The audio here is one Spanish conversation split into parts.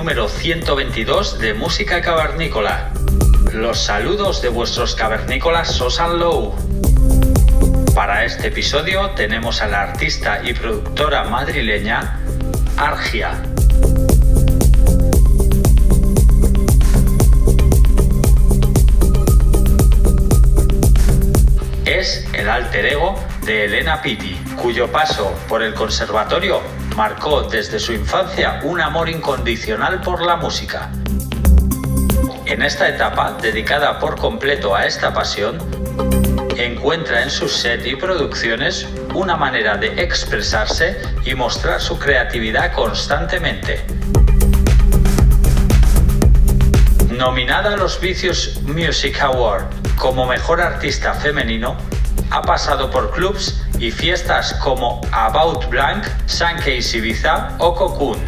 Número 122 de Música Cavernícola. Los saludos de vuestros cavernícolas Sosan Low. Para este episodio tenemos a la artista y productora madrileña Argia. Es el alter ego de Elena Pitti, cuyo paso por el conservatorio marcó desde su infancia un amor incondicional por la música. En esta etapa, dedicada por completo a esta pasión, encuentra en sus set y producciones una manera de expresarse y mostrar su creatividad constantemente. Nominada a los Vicious Music Award como Mejor Artista Femenino, ha pasado por clubs y fiestas como About Blank, Case Ibiza o Cocoon.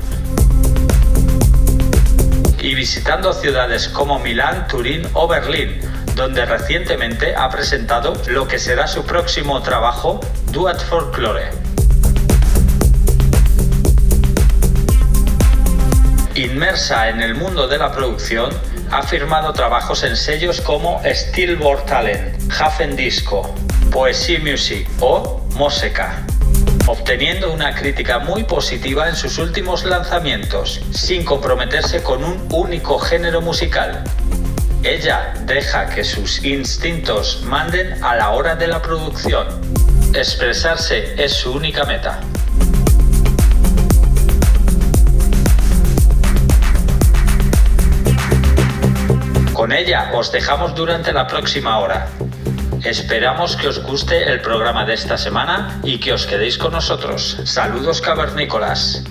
Y visitando ciudades como Milán, Turín o Berlín, donde recientemente ha presentado lo que será su próximo trabajo, Duet Folklore. Inmersa en el mundo de la producción, ha firmado trabajos en sellos como Stillboard Talent, Hafen Disco, Poesy Music o Moseka, obteniendo una crítica muy positiva en sus últimos lanzamientos, sin comprometerse con un único género musical. Ella deja que sus instintos manden a la hora de la producción. Expresarse es su única meta. Con ella os dejamos durante la próxima hora. Esperamos que os guste el programa de esta semana y que os quedéis con nosotros. Saludos cavernícolas.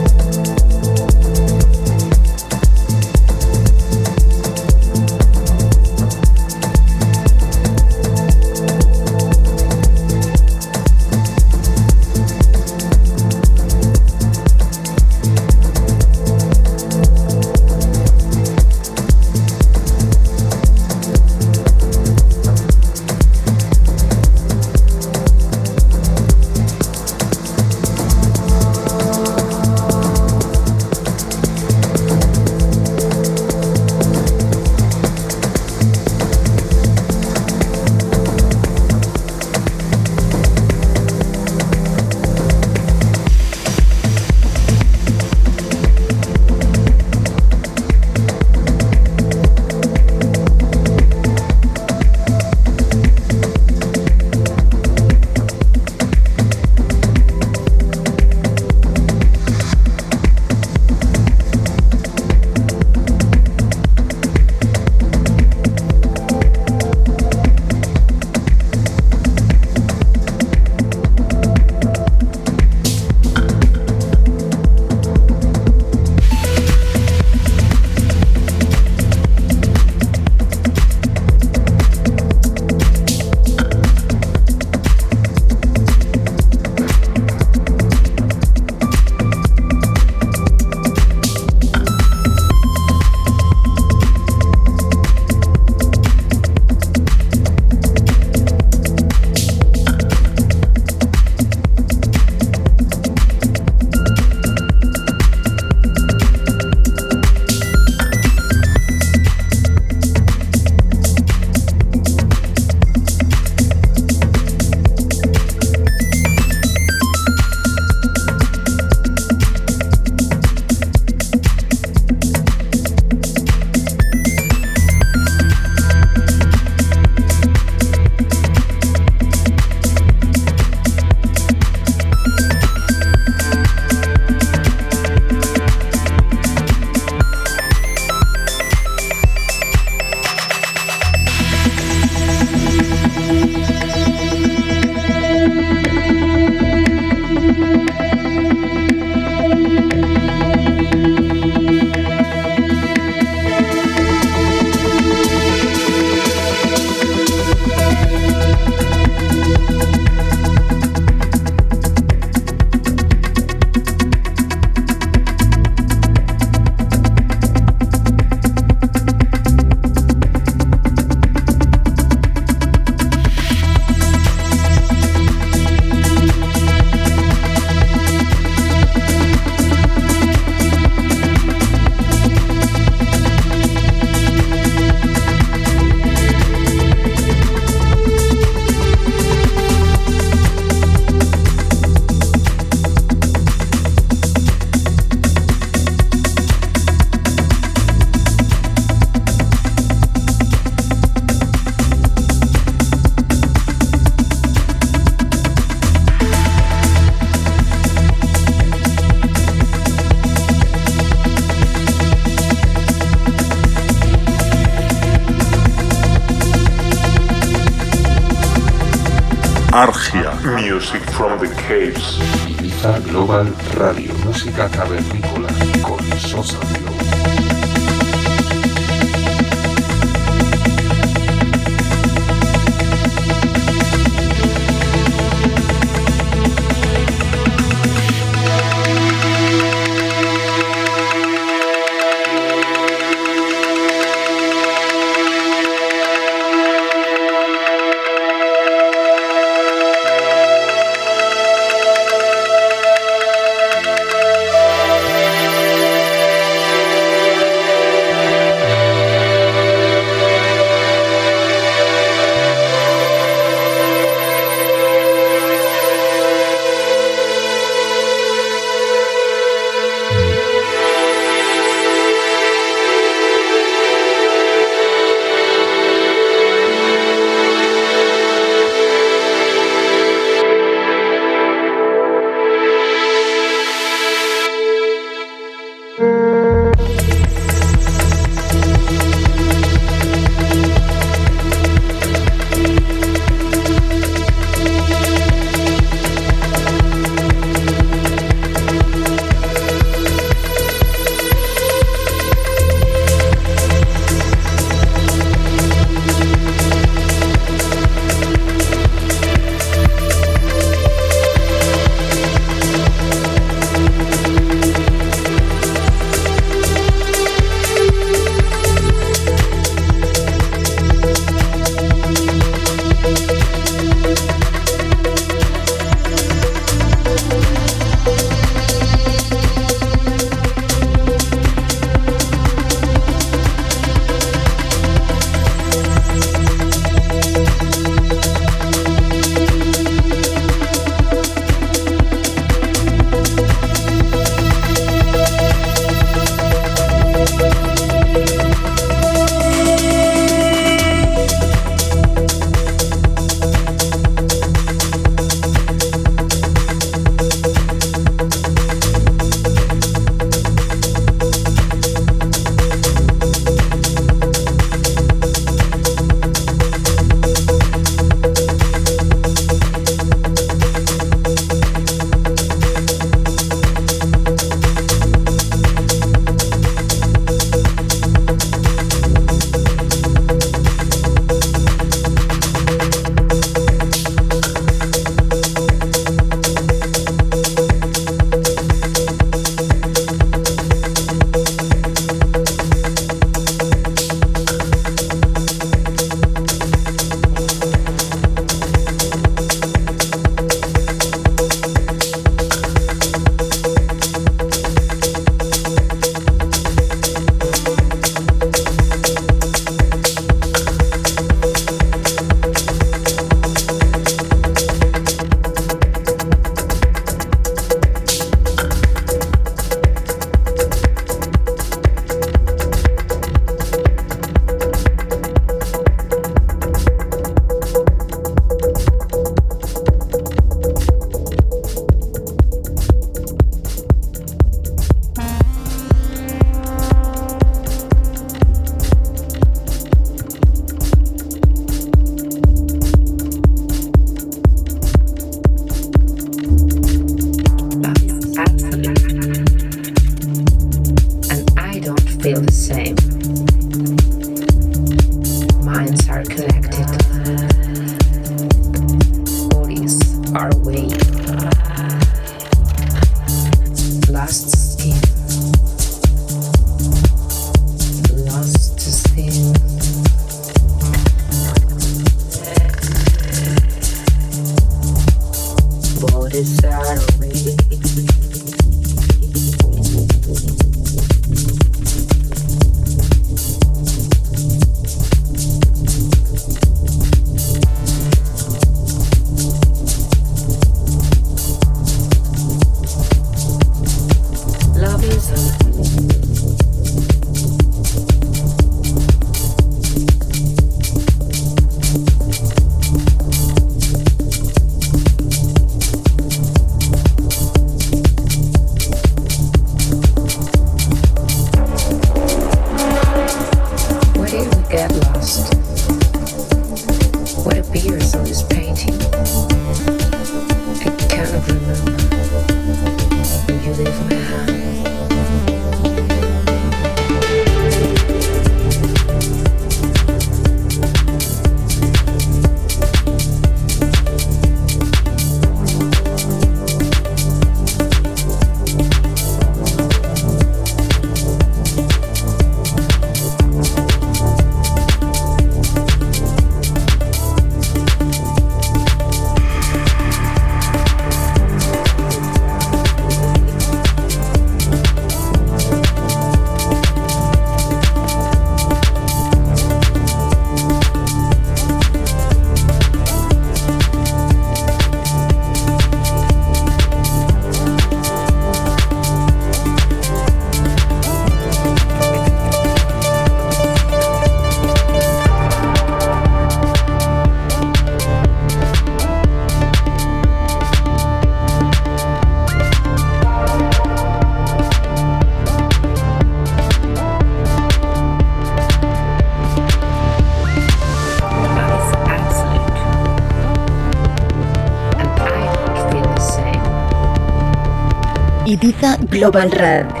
Global Radio.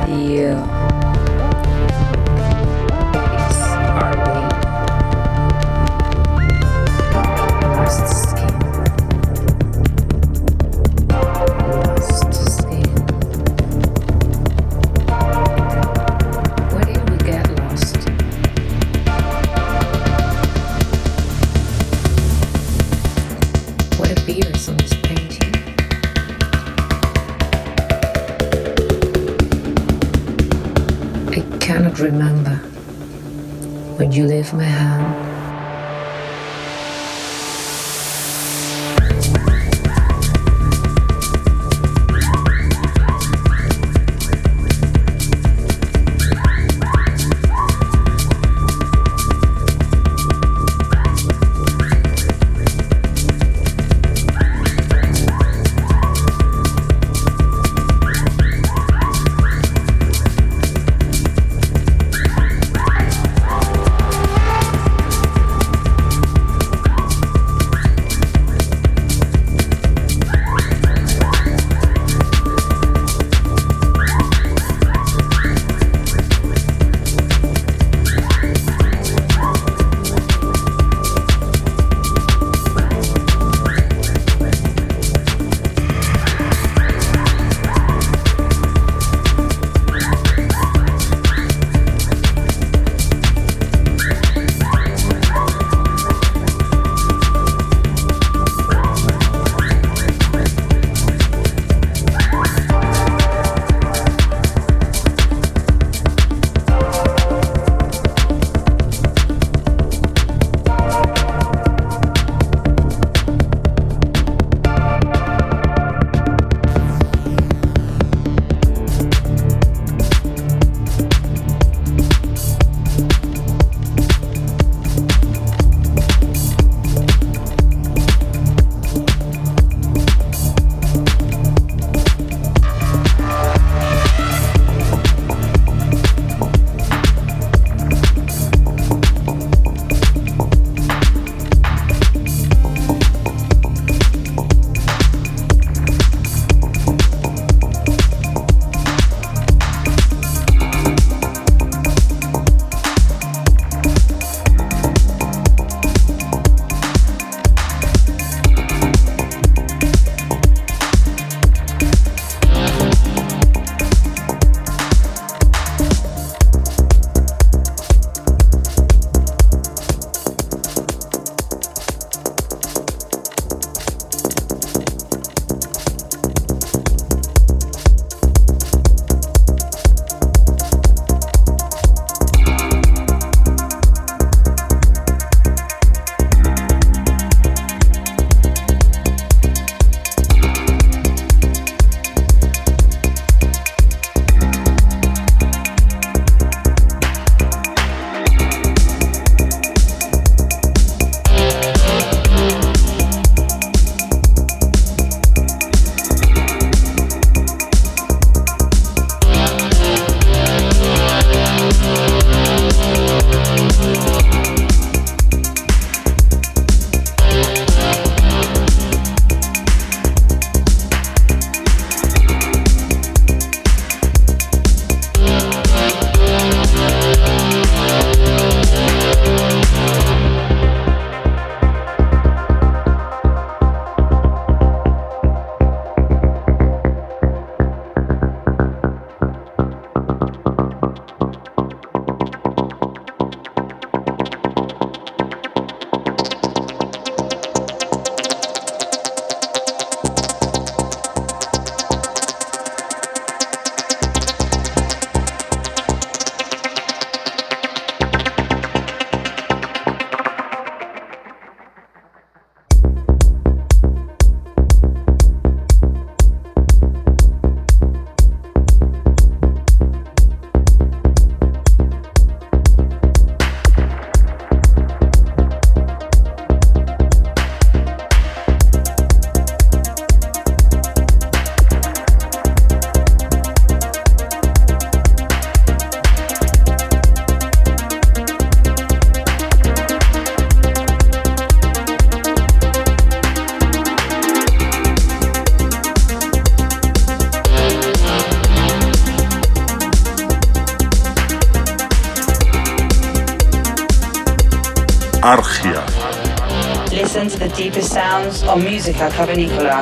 of my house. eta tarpenikula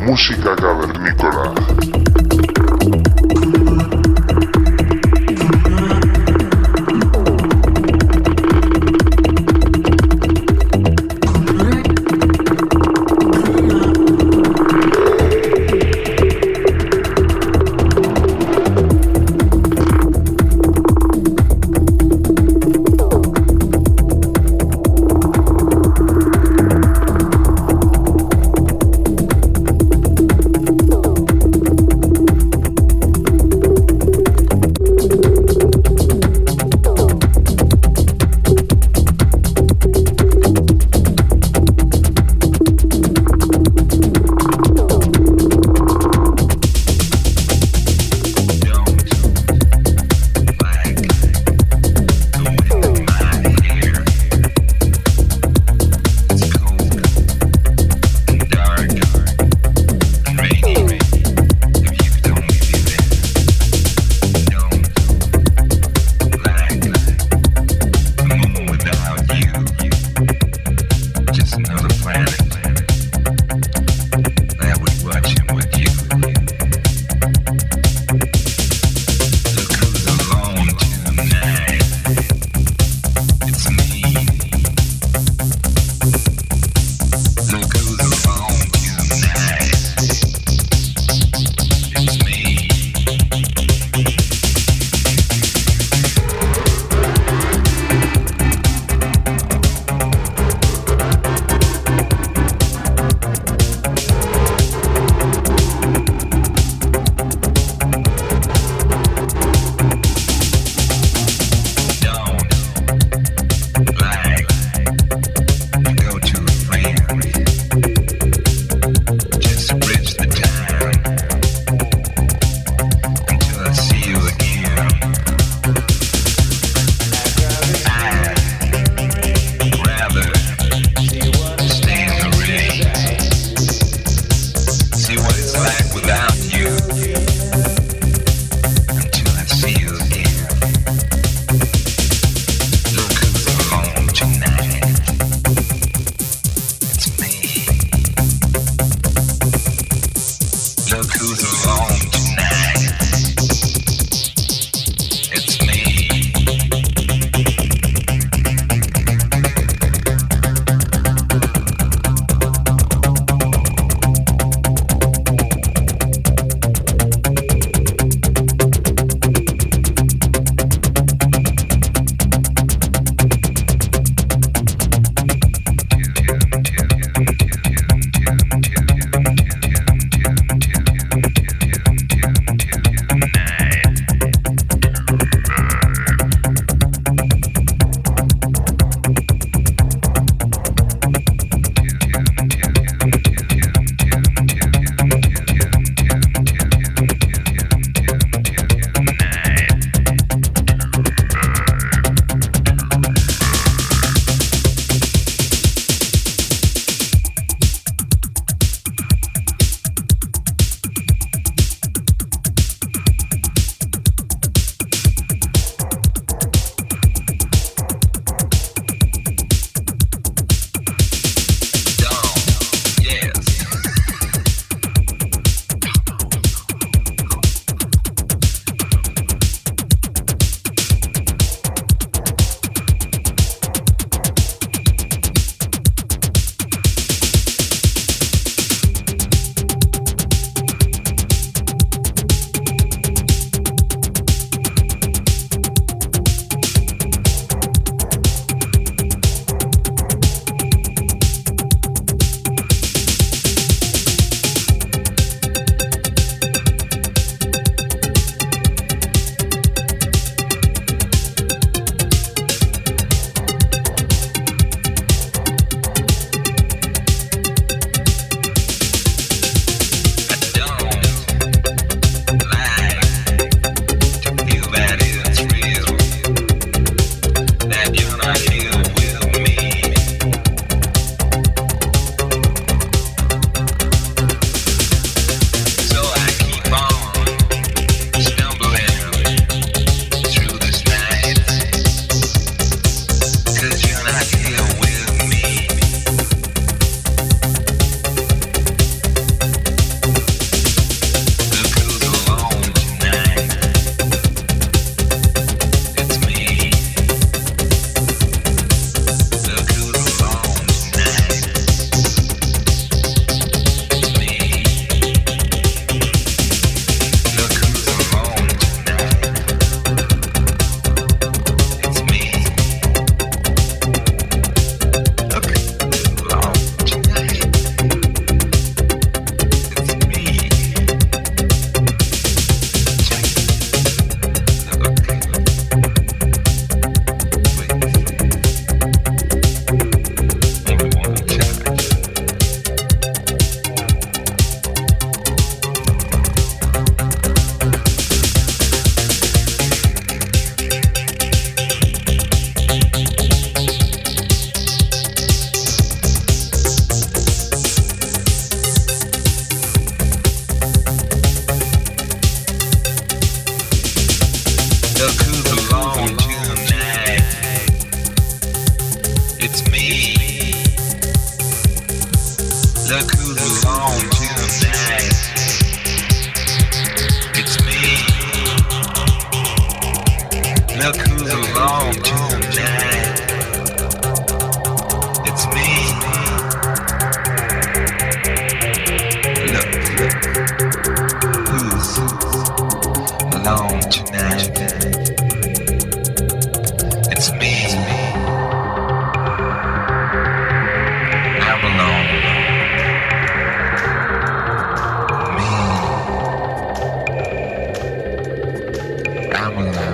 música cavernícola. con la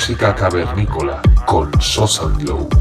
Música cavernícola con Sosa Glow.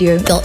Ibiza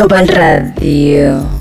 cavernícola. Ibiza Global Radio.